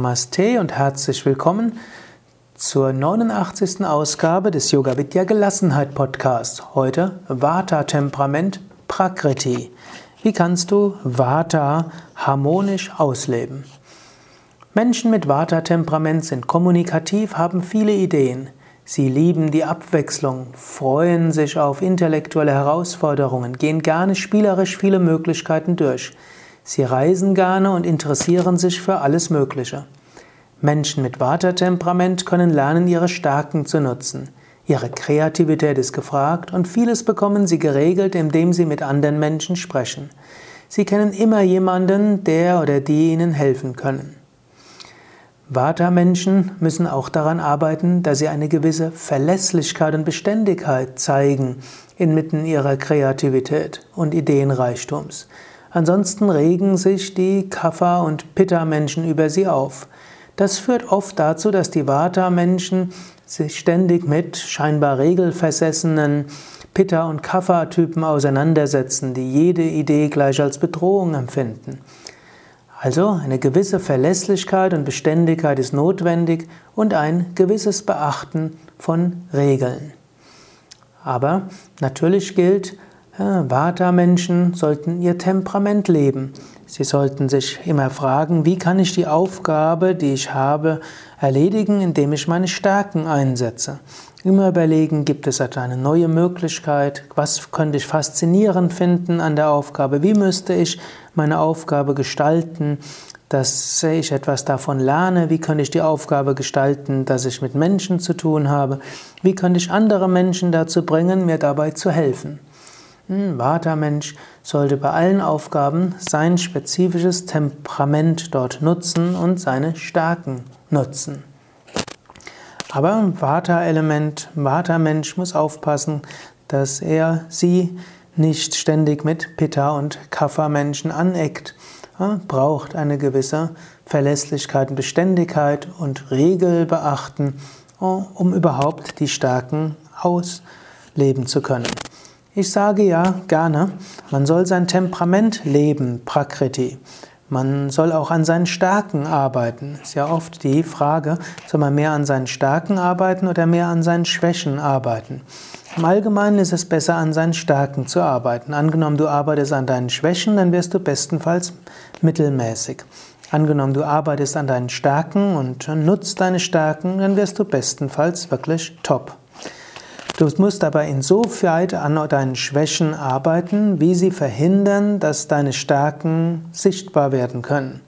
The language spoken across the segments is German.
Namaste und herzlich willkommen zur 89. Ausgabe des Yoga Vidya Gelassenheit Podcasts. Heute Vata Temperament Prakriti. Wie kannst du Vata harmonisch ausleben? Menschen mit Vata Temperament sind kommunikativ, haben viele Ideen. Sie lieben die Abwechslung, freuen sich auf intellektuelle Herausforderungen, gehen gerne spielerisch viele Möglichkeiten durch. Sie reisen gerne und interessieren sich für alles Mögliche. Menschen mit Vata-Temperament können lernen, ihre Stärken zu nutzen. Ihre Kreativität ist gefragt und vieles bekommen sie geregelt, indem sie mit anderen Menschen sprechen. Sie kennen immer jemanden, der oder die ihnen helfen können. Vata-Menschen müssen auch daran arbeiten, dass sie eine gewisse Verlässlichkeit und Beständigkeit zeigen inmitten ihrer Kreativität und Ideenreichtums. Ansonsten regen sich die Kapha- und Pitta-Menschen über sie auf. Das führt oft dazu, dass die Vata-Menschen sich ständig mit scheinbar regelversessenen Pitta- und Kapha-Typen auseinandersetzen, die jede Idee gleich als Bedrohung empfinden. Also eine gewisse Verlässlichkeit und Beständigkeit ist notwendig und ein gewisses Beachten von Regeln. Aber natürlich gilt, Vata-Menschen sollten ihr Temperament leben. Sie sollten sich immer fragen, wie kann ich die Aufgabe, die ich habe, erledigen, indem ich meine Stärken einsetze. Immer überlegen, gibt es eine neue Möglichkeit? Was könnte ich faszinierend finden an der Aufgabe? Wie müsste ich meine Aufgabe gestalten, dass ich etwas davon lerne? Wie könnte ich die Aufgabe gestalten, dass ich mit Menschen zu tun habe? Wie könnte ich andere Menschen dazu bringen, mir dabei zu helfen? Ein Vata-Mensch sollte bei allen Aufgaben sein spezifisches Temperament dort nutzen und seine Stärken nutzen. Aber Vata-Element, Vata-Mensch muss aufpassen, dass er sie nicht ständig mit Pitta- und Kapha-Menschen aneckt. Er braucht eine gewisse Verlässlichkeit und Beständigkeit und Regel beachten, um überhaupt die Stärken ausleben zu können. Ich sage ja gerne, man soll sein Temperament leben, Prakriti. Man soll auch an seinen Stärken arbeiten. Ist ja oft die Frage, soll man mehr an seinen Stärken arbeiten oder mehr an seinen Schwächen arbeiten? Im Allgemeinen ist es besser, an seinen Stärken zu arbeiten. Angenommen, du arbeitest an deinen Schwächen, dann wirst du bestenfalls mittelmäßig. Angenommen, du arbeitest an deinen Stärken und nutzt deine Stärken, dann wirst du bestenfalls wirklich top. Du musst aber insofern an deinen Schwächen arbeiten, wie sie verhindern, dass deine Stärken sichtbar werden können.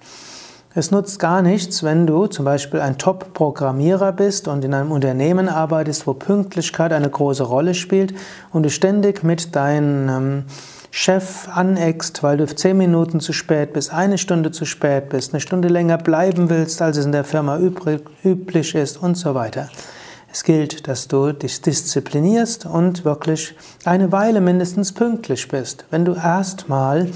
Es nutzt gar nichts, wenn du zum Beispiel ein Top-Programmierer bist und in einem Unternehmen arbeitest, wo Pünktlichkeit eine große Rolle spielt und du ständig mit deinem Chef aneckst, weil du zehn Minuten zu spät bist, eine Stunde zu spät bist, eine Stunde länger bleiben willst, als es in der Firma üblich ist und so weiter. Es gilt, dass du dich disziplinierst und wirklich eine Weile mindestens pünktlich bist. Wenn du erstmal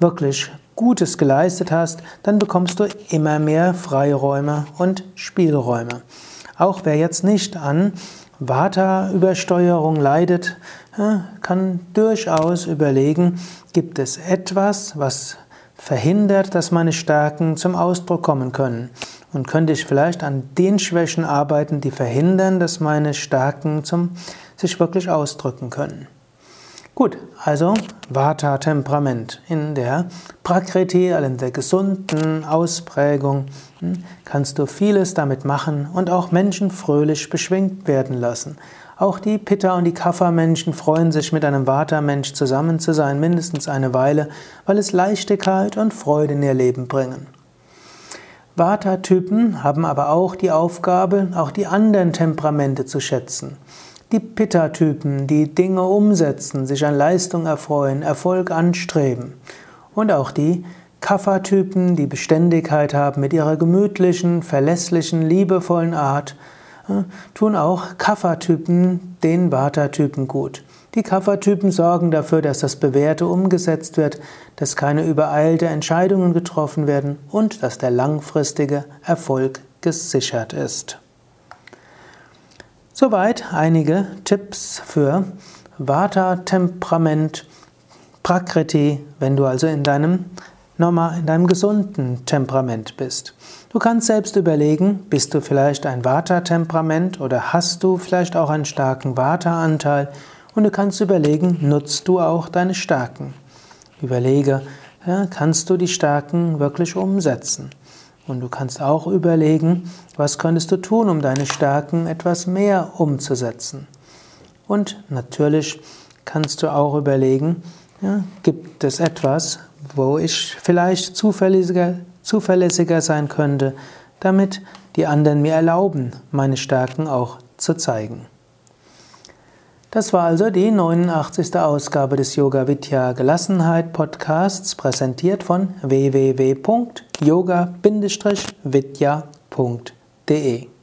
wirklich Gutes geleistet hast, dann bekommst du immer mehr Freiräume und Spielräume. Auch wer jetzt nicht an Vata-Übersteuerung leidet, kann durchaus überlegen, gibt es etwas, was verhindert, dass meine Stärken zum Ausdruck kommen können? Und könnte ich vielleicht an den Schwächen arbeiten, die verhindern, dass meine Stärken zum, sich wirklich ausdrücken können? Gut, also Vata-Temperament. In der Prakriti, also in der gesunden Ausprägung, hm, kannst du vieles damit machen und auch Menschen fröhlich beschwingt werden lassen. Auch die Pitta- und die Kapha-Menschen freuen sich, mit einem Vata-Mensch zusammen zu sein, mindestens eine Weile, weil es Leichtigkeit und Freude in ihr Leben bringen. Vata-Typen haben aber auch die Aufgabe, auch die anderen Temperamente zu schätzen. Die Pitta-Typen, die Dinge umsetzen, sich an Leistung erfreuen, Erfolg anstreben. Und auch die Kapha-Typen, die Beständigkeit haben mit ihrer gemütlichen, verlässlichen, liebevollen Art, tun auch Kapha-Typen den Vata-Typen gut. Die Kapha-Typen sorgen dafür, dass das Bewährte umgesetzt wird, dass keine übereilte Entscheidungen getroffen werden und dass der langfristige Erfolg gesichert ist. Soweit einige Tipps für Vata-Temperament, Prakriti, wenn du also in deinem normal in deinem gesunden Temperament bist. Du kannst selbst überlegen, bist du vielleicht ein Vata-Temperament oder hast du vielleicht auch einen starken Vata-Anteil und du kannst überlegen, nutzt du auch deine Stärken. Überlege, ja, kannst du die Stärken wirklich umsetzen? Und du kannst auch überlegen, was könntest du tun, um deine Stärken etwas mehr umzusetzen. Und natürlich kannst du auch überlegen, ja, gibt es etwas, wo ich vielleicht zuverlässiger, zuverlässiger sein könnte, damit die anderen mir erlauben, meine Stärken auch zu zeigen. Das war also die 89. Ausgabe des Yoga Vidya Gelassenheit Podcasts, präsentiert von www.yoga-vidya.de